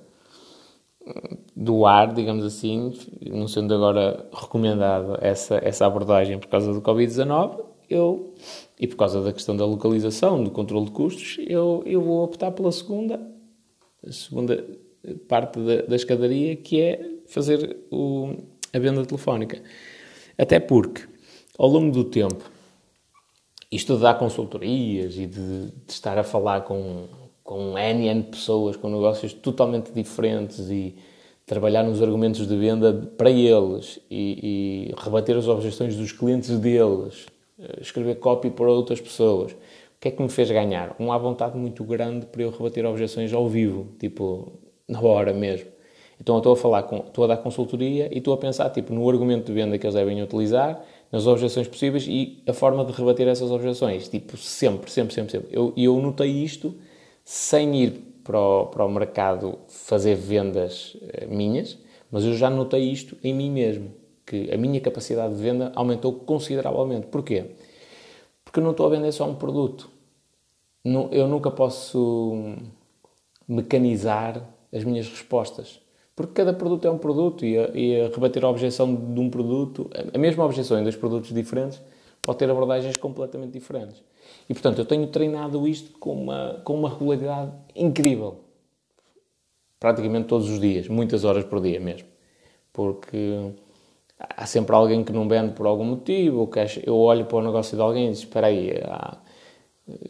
do ar, digamos assim, não sendo agora recomendado essa, essa abordagem por causa do Covid-19, eu, e por causa da questão da localização, do controle de custos, eu, eu vou optar pela segunda, segunda parte da, da escadaria, que é fazer o, a venda telefónica. Até porque, ao longo do tempo, isto de dar consultorias e de, de estar a falar com, com N, N pessoas, com negócios totalmente diferentes e trabalhar nos argumentos de venda para eles e, e rebater as objeções dos clientes deles, eh, escrever copy para outras pessoas. O que é que me fez ganhar? Uma vontade muito grande para eu rebater objeções ao vivo, tipo, na hora mesmo. Então eu estou a falar, com, estou a dar consultoria e estou a pensar, tipo, no argumento de venda que eles devem utilizar, nas objeções possíveis e a forma de rebater essas objeções. Tipo, sempre, sempre, sempre, sempre. E eu, eu notei isto sem ir para o, para o mercado fazer vendas eh, minhas, mas eu já notei isto em mim mesmo, que a minha capacidade de venda aumentou consideravelmente. Porquê? Porque eu não estou a vender só um produto. Eu nunca posso mecanizar as minhas respostas. Porque cada produto é um produto e a, e a rebater a objeção de um produto, a mesma objeção em dois produtos diferentes, pode ter abordagens completamente diferentes. E, portanto, eu tenho treinado isto com uma, com uma regularidade incrível. Praticamente todos os dias, muitas horas por dia mesmo. Porque há sempre alguém que não vende por algum motivo, ou que eu olho para o negócio de alguém e digo, espera aí, há,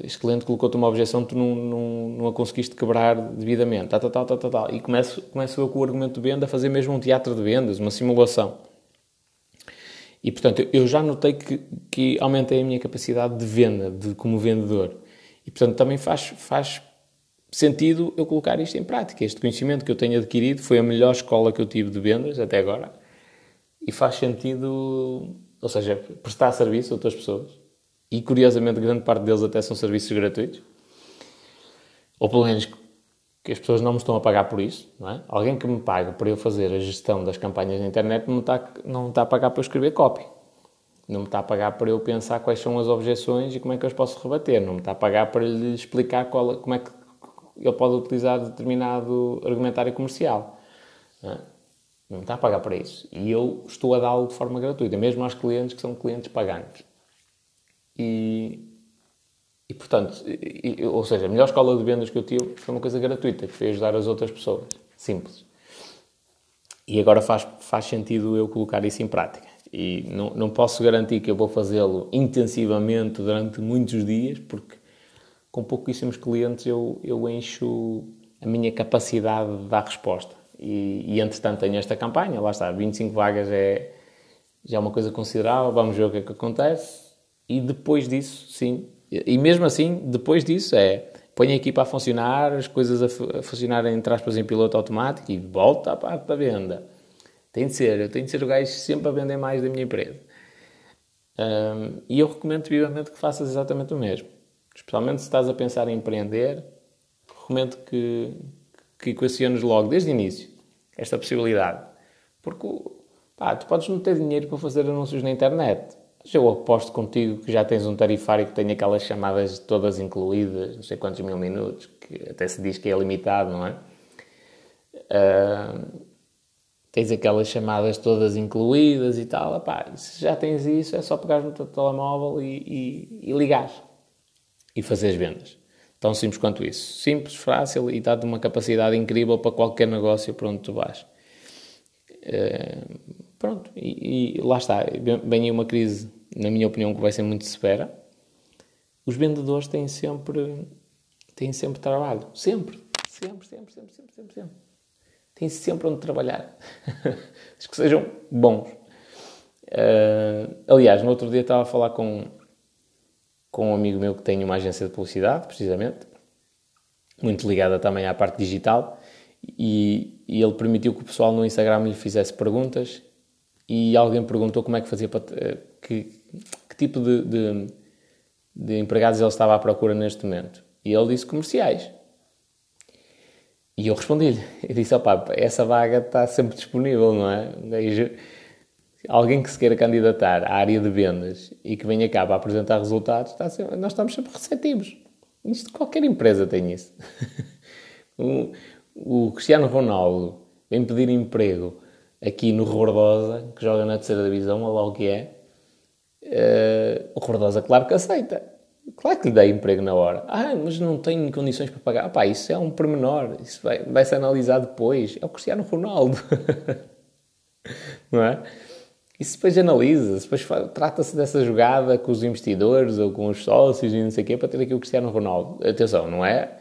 este cliente colocou-te uma objeção, tu não, não, não a conseguiste quebrar devidamente, tal, tal, tal, tal, tal. E começo, começo eu com o argumento de venda a fazer mesmo um teatro de vendas, uma simulação. E, portanto, eu já notei que, que aumentei a minha capacidade de venda, de, como vendedor. E, portanto, também faz, faz sentido eu colocar isto em prática. Este conhecimento que eu tenho adquirido foi a melhor escola que eu tive de vendas até agora. E faz sentido, ou seja, prestar serviço a outras pessoas. E, curiosamente, grande parte deles até são serviços gratuitos. Ou, pelo menos, que as pessoas não me estão a pagar por isso, não é? Alguém que me paga para eu fazer a gestão das campanhas na internet não me está, não está a pagar para eu escrever copy. Não me está a pagar para eu pensar quais são as objeções e como é que eu as posso rebater. Não me está a pagar para lhe explicar qual, como é que ele pode utilizar determinado argumentário comercial. Não, é? não me está a pagar para isso. E eu estou a dá-lo de forma gratuita, mesmo aos clientes que são clientes pagantes. E, e, portanto, e, ou seja, a melhor escola de vendas que eu tive foi uma coisa gratuita, que foi ajudar as outras pessoas. Simples. E agora faz, faz sentido eu colocar isso em prática. E não, não posso garantir que eu vou fazê-lo intensivamente durante muitos dias, porque com pouquíssimos clientes eu, eu encho a minha capacidade de dar resposta. E, e entretanto tenho esta campanha, lá está, 25 vagas é já é uma coisa considerável, vamos ver o que é que acontece. E depois disso, sim, e mesmo assim, depois disso, é põe a equipa a funcionar, as coisas a, a funcionar, entre aspas, em piloto automático e volta à parte da venda. Tem de ser, eu tenho de ser o gajo sempre a vender mais da minha empresa. Um, e eu recomendo vivamente que faças exatamente o mesmo. Especialmente se estás a pensar em empreender, recomendo que, que equaciones logo, desde o início, esta possibilidade. Porque pá, tu podes não ter dinheiro para fazer anúncios na internet, eu aposto contigo que já tens um tarifário que tem aquelas chamadas todas incluídas, não sei quantos mil minutos, que até se diz que é limitado, não é? Uh, tens aquelas chamadas todas incluídas e tal. Se já tens isso, é só pegar no teu telemóvel e, e, e ligar e fazer as vendas. Tão simples quanto isso. Simples, fácil e dá-te uma capacidade incrível para qualquer negócio para onde tu vais. Pronto, e, e lá está, vem uma crise, na minha opinião, que vai ser muito severa. Os vendedores têm sempre, têm sempre trabalho. Sempre. Sempre, sempre, sempre, sempre, sempre, sempre. Têm sempre onde trabalhar. Os que sejam bons. Uh, aliás, no outro dia estava a falar com, com um amigo meu que tem uma agência de publicidade, precisamente, muito ligada também à parte digital, e, e ele permitiu que o pessoal no Instagram lhe fizesse perguntas e alguém perguntou como é que fazia para. Eh, que, que tipo de, de, de, empregados ele estava à procura neste momento. E ele disse comerciais. E eu respondi-lhe, eu disse, opá, essa vaga está sempre disponível, não é? alguém que se queira candidatar à área de vendas e que venha cá para apresentar resultados, está sempre, nós estamos sempre receptivos. Isto, qualquer empresa tem isso. o, o, Cristiano Ronaldo vem pedir emprego aqui no Rebordosa, que joga na terceira divisão, ou lá o que é. Uh, o Rebordosa, claro que aceita. Claro que lhe dá emprego na hora. Ah, mas não tenho condições para pagar. Ah, pá, isso é um pormenor. Isso vai, vai ser analisado depois. É o Cristiano Ronaldo. não é? Isso depois analisa, depois trata-se dessa jogada com os investidores ou com os sócios e não sei o quê para ter aqui o Cristiano Ronaldo. Atenção, não é?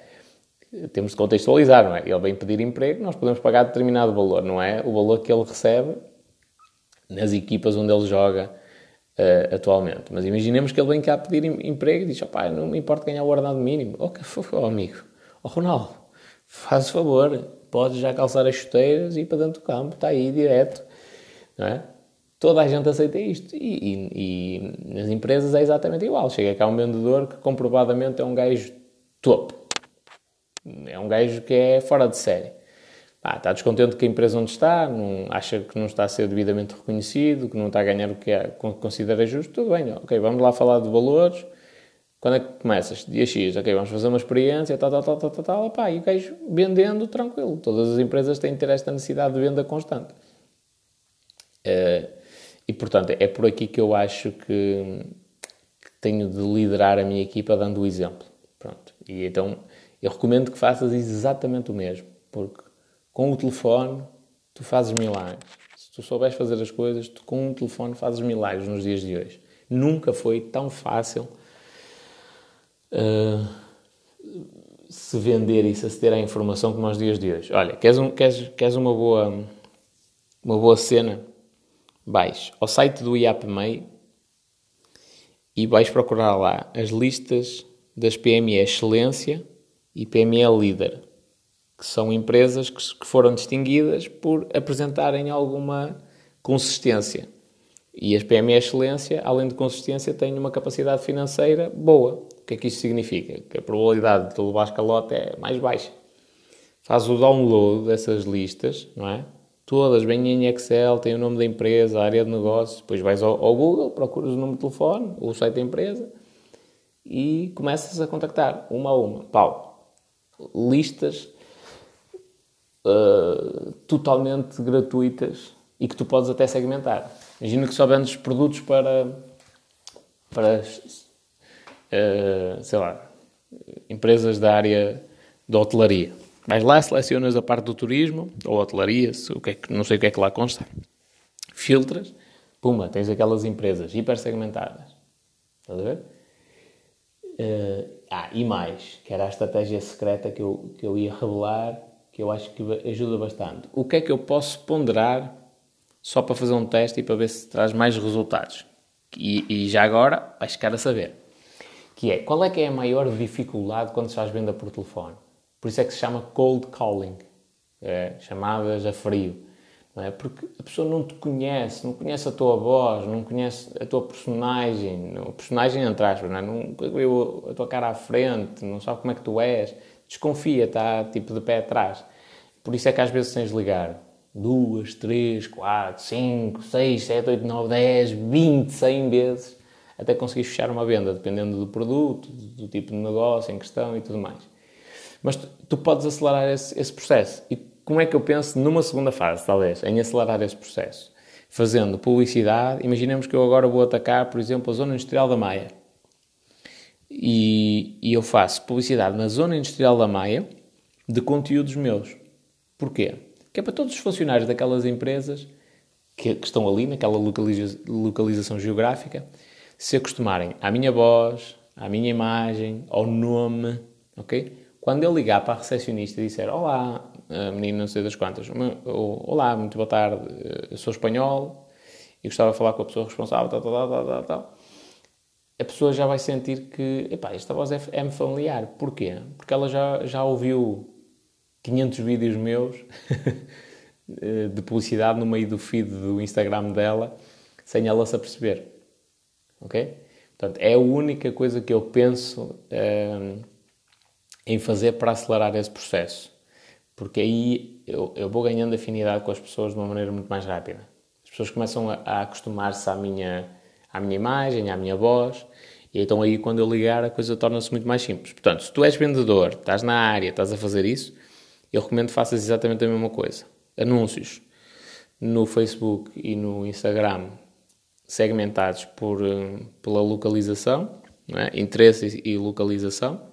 Temos de contextualizar, não é? Ele vem pedir emprego, nós podemos pagar determinado valor, não é? O valor que ele recebe nas equipas onde ele joga uh, atualmente. Mas imaginemos que ele vem cá pedir emprego e diz: opá, não me importa ganhar o ordenado mínimo. Ok, oh, amigo, oh, Ronaldo, faz favor, podes já calçar as chuteiras e ir para dentro do campo, está aí direto, não é? Toda a gente aceita isto. E, e, e, nas empresas é exatamente igual. Chega cá um vendedor que comprovadamente é um gajo topo. É um gajo que é fora de série. Ah, está descontente com a empresa onde está, não, acha que não está a ser devidamente reconhecido, que não está a ganhar o que é, considera justo, tudo bem, ok, vamos lá falar de valores. Quando é que começas? Dia X, ok, vamos fazer uma experiência, tal, tal, tal, tal, tal, tal, e o gajo vendendo tranquilo. Todas as empresas têm de ter esta necessidade de venda constante. Uh, e, portanto, é por aqui que eu acho que, que tenho de liderar a minha equipa dando o exemplo. Pronto. E então, eu recomendo que faças exatamente o mesmo, porque com o telefone tu fazes milagres. Se tu souberes fazer as coisas, tu com o telefone fazes milagres nos dias de hoje. Nunca foi tão fácil uh, se vender e se aceder à informação como nos dias de hoje. Olha, queres, um, queres, queres uma, boa, uma boa cena? vais ao site do IAPMEI e vais procurar lá as listas das PME Excelência e PME Líder, que são empresas que foram distinguidas por apresentarem alguma consistência. E as PME Excelência, além de consistência, têm uma capacidade financeira boa. O que é que isso significa? Que a probabilidade de levar escalote é mais baixa. Faz o download dessas listas, não é? todas bem em Excel, tem o nome da empresa, a área de negócios, depois vais ao, ao Google, procuras o número de telefone, o site da empresa e começas a contactar uma a uma. Pau, listas uh, totalmente gratuitas e que tu podes até segmentar. Imagina que só vendes produtos para, para uh, sei lá, empresas da área da hotelaria Vais lá, selecionas a parte do turismo, ou hotelaria, o que é que, não sei o que é que lá consta. Filtras, puma, tens aquelas empresas hiper segmentadas. Estás a ver? Uh, ah, e mais, que era a estratégia secreta que eu, que eu ia revelar, que eu acho que ajuda bastante. O que é que eu posso ponderar só para fazer um teste e para ver se traz mais resultados? E, e já agora vais ficar a saber. Que é, qual é que é a maior dificuldade quando se faz venda por telefone? Por isso é que se chama cold calling, é, chamadas a frio. Não é? Porque a pessoa não te conhece, não conhece a tua voz, não conhece a tua personagem, o personagem entre aspas, não, é? não a tua cara à frente, não sabe como é que tu és, desconfia, está tipo de pé atrás. Por isso é que às vezes tens de ligar duas, três, quatro, cinco, seis, sete, oito, nove, dez, vinte, cem vezes até conseguir fechar uma venda, dependendo do produto, do tipo de negócio em questão e tudo mais. Mas tu, tu podes acelerar esse, esse, processo. E como é que eu penso numa segunda fase, talvez, em acelerar esse processo? Fazendo publicidade. Imaginemos que eu agora vou atacar, por exemplo, a zona industrial da Maia. E, e eu faço publicidade na zona industrial da Maia de conteúdos meus. Porquê? Que é para todos os funcionários daquelas empresas que, que estão ali, naquela localiza, localização geográfica, se acostumarem à minha voz, à minha imagem, ao nome, ok? Quando eu ligar para a recepcionista e disser Olá, menino não sei das quantas, Olá, muito boa tarde, eu sou espanhol e gostava de falar com a pessoa responsável, tal, tal, tal, tal, tal, a pessoa já vai sentir que, epá, esta voz é-me é familiar. Porquê? Porque ela já, já ouviu 500 vídeos meus de publicidade no meio do feed do Instagram dela, sem ela se aperceber. Ok? Portanto, é a única coisa que eu penso... Um, em fazer para acelerar esse processo. Porque aí eu, eu vou ganhando afinidade com as pessoas de uma maneira muito mais rápida. As pessoas começam a, a acostumar-se à minha, à minha imagem, à minha voz, e então aí quando eu ligar a coisa torna-se muito mais simples. Portanto, se tu és vendedor, estás na área, estás a fazer isso, eu recomendo que faças exatamente a mesma coisa. Anúncios no Facebook e no Instagram segmentados por, eh, pela localização, é? interesse e localização,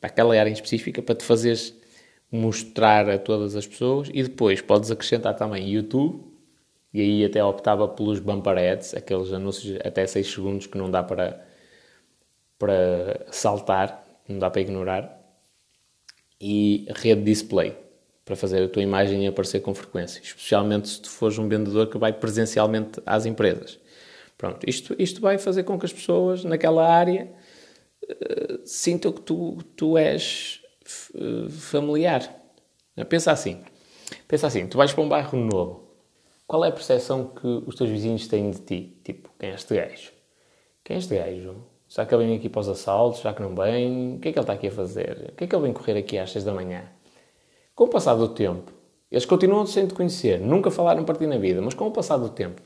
para aquela área em específica, para te fazeres mostrar a todas as pessoas e depois podes acrescentar também YouTube e aí até optava pelos bumper ads, aqueles anúncios até 6 segundos que não dá para, para saltar, não dá para ignorar e rede display para fazer a tua imagem aparecer com frequência, especialmente se tu fores um vendedor que vai presencialmente às empresas. Pronto, isto, isto vai fazer com que as pessoas naquela área uh, sintam que tu, tu és familiar. Pensa assim, pensa assim, tu vais para um bairro novo, qual é a percepção que os teus vizinhos têm de ti? Tipo, quem é este gajo? Quem é este gajo? Será que ele vem aqui para os assaltos? Será que não vem? O que é que ele está aqui a fazer? O que é que ele vem correr aqui às 6 da manhã? Com o passar do tempo, eles continuam sem te conhecer, nunca falaram para ti na vida, mas com o passar do tempo,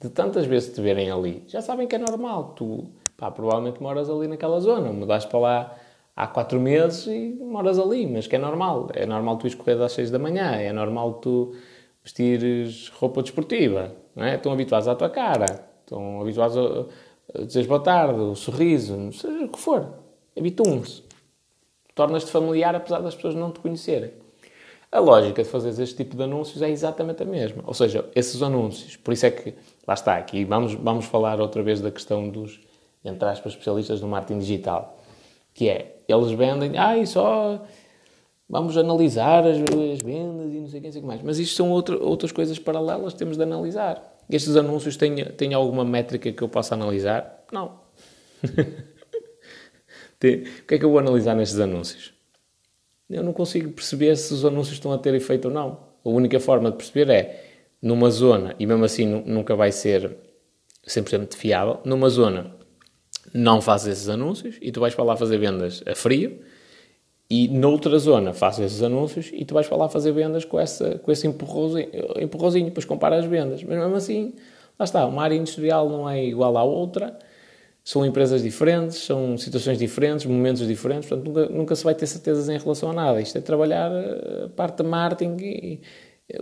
de tantas vezes te verem ali, já sabem que é normal. Tu, pá, provavelmente moras ali naquela zona, mudaste para lá há quatro meses e moras ali, mas que é normal. É normal tu escorrer às seis da manhã, é normal tu vestires roupa desportiva, não é? Estão habituados à tua cara, estão habituados a, a dizer boa tarde, o sorriso, seja o que for. Habituam-se. Tornas-te familiar apesar das pessoas não te conhecerem. A lógica de fazer este tipo de anúncios é exatamente a mesma. Ou seja, esses anúncios, por isso é que, lá está, aqui vamos, vamos falar outra vez da questão dos, entre aspas, especialistas do marketing digital, que é, eles vendem, ah, e só vamos analisar as, as, vendas e não sei o que, mais. Mas isto são outra, outras coisas paralelas que temos de analisar. Estes anúncios têm, têm alguma métrica que eu possa analisar? Não. o que é que eu vou analisar nestes anúncios? eu não consigo perceber se os anúncios estão a ter efeito ou não. A única forma de perceber é numa zona, e mesmo assim nunca vai ser 100% fiável, numa zona não fazes esses anúncios e tu vais para lá fazer vendas a frio, e noutra zona fazes esses anúncios e tu vais para lá fazer vendas com, essa, com esse empurrozinho, empurrozinho, depois compara as vendas. Mas mesmo assim, lá está, uma área industrial não é igual à outra, são empresas diferentes, são situações diferentes, momentos diferentes, portanto nunca, nunca se vai ter certezas em relação a nada. Isto é trabalhar a parte de marketing e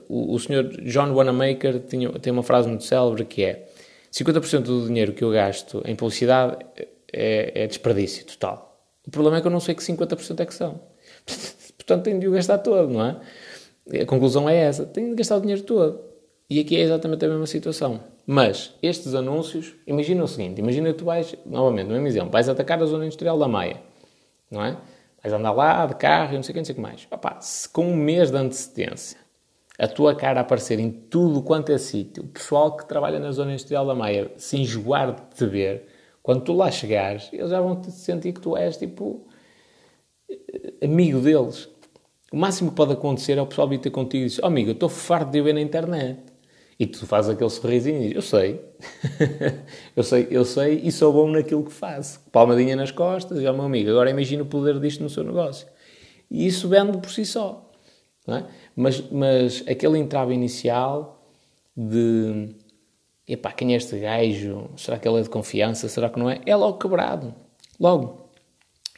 o, o senhor John Wanamaker tinha, tem uma frase muito célebre que é 50% do dinheiro que eu gasto em publicidade é, é desperdício total. O problema é que eu não sei que 50% é que são. Portanto, tenho de o gastar todo, não é? A conclusão é essa. Tenho de gastar o dinheiro todo. E aqui é exatamente a mesma situação. Mas estes anúncios, imagina o seguinte: imagina que tu vais, novamente, no mesmo exemplo, vais atacar a zona industrial da Maia, não é? Vais andar lá de carro e não sei o que, não sei o que mais. Opa, se com um mês de antecedência a tua cara aparecer em tudo quanto é sítio, o pessoal que trabalha na zona industrial da Maia se enjoar de te ver, quando tu lá chegares, eles já vão te sentir que tu és tipo amigo deles. O máximo que pode acontecer é o pessoal vir ter contigo e dizer: oh, amigo, eu estou farto de ver na internet. E tu fazes aquele sorrisinho e dizes, eu sei, eu sei, eu sei e sou bom naquilo que faço. Palmadinha nas costas e, ó oh, meu amigo, agora imagina o poder disto no seu negócio. E isso vende por si só. É? Mas, mas aquele entrave inicial de, epá, quem é este gajo? Será que ele é de confiança? Será que não é? É logo quebrado. Logo.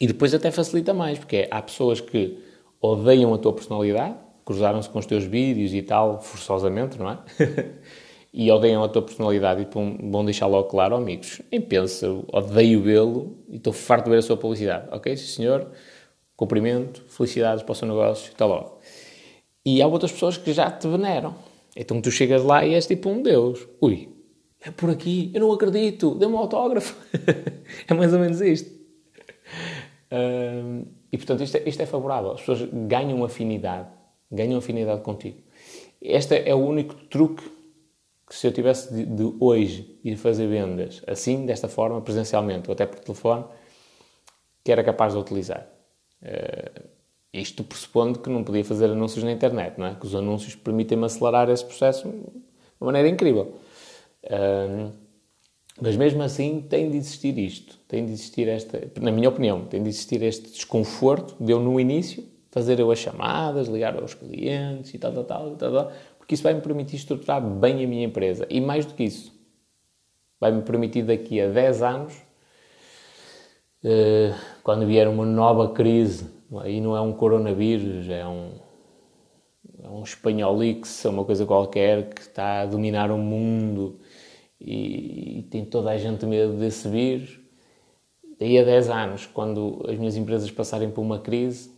E depois até facilita mais, porque há pessoas que odeiam a tua personalidade, cruzaram-se com os teus vídeos e tal, forçosamente, não é? e odeiam a tua personalidade e vão deixar logo claro, oh, amigos, nem pensa, odeio vê-lo e estou farto de ver a sua publicidade. Ok, senhor, cumprimento, felicidades para o seu negócio, está logo. E há outras pessoas que já te veneram. Então tu chegas lá e és tipo um deus. Ui, é por aqui, eu não acredito, dê-me um autógrafo. é mais ou menos isto. E portanto isto é, isto é favorável. As pessoas ganham afinidade ganham afinidade contigo. Este é o único truque que se eu tivesse de, de, hoje ir fazer vendas assim, desta forma, presencialmente ou até por telefone, que era capaz de utilizar. Uh, isto pressupondo que não podia fazer anúncios na internet, não é? Que os anúncios permitem-me acelerar esse processo de uma maneira incrível. Uh, mas mesmo assim tem de existir isto, tem de existir esta, na minha opinião, tem de existir este desconforto de eu no início fazer eu as chamadas, ligar aos clientes e tal, tal, tal, tal, tal porque isso vai me permitir estruturar bem a minha empresa. E mais do que isso, vai me permitir daqui a 10 anos, eh, quando vier uma nova crise, aí não é um coronavírus, é um, é um espanholix, é uma coisa qualquer que está a dominar o mundo e, e tem toda a gente medo desse vírus. Daí a 10 anos, quando as minhas empresas passarem por uma crise,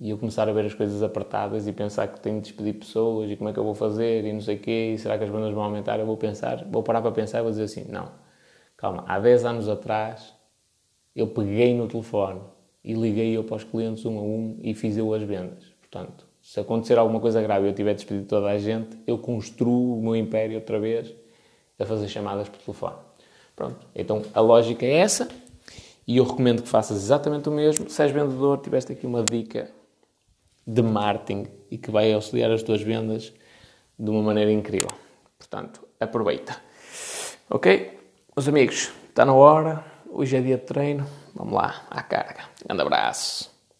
e eu começar a ver as coisas apertadas e pensar que tenho de despedir pessoas e como é que eu vou fazer e não sei o quê, e será que as bandas vão aumentar? Eu vou pensar, vou parar para pensar e vou dizer assim: não, calma, há 10 anos atrás eu peguei no telefone e liguei eu para os clientes um a um e fiz eu as vendas. Portanto, se acontecer alguma coisa grave e eu tiver despedido toda a gente, eu construo o meu império outra vez a fazer chamadas por telefone. Pronto, então a lógica é essa e eu recomendo que faças exatamente o mesmo. Se és vendedor, tiveste aqui uma dica de marketing e que vai auxiliar as tuas vendas de uma maneira incrível. Portanto, aproveita. Ok? Meus amigos, está na hora. Hoje é dia de treino. Vamos lá, à carga. Grande abraço.